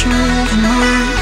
children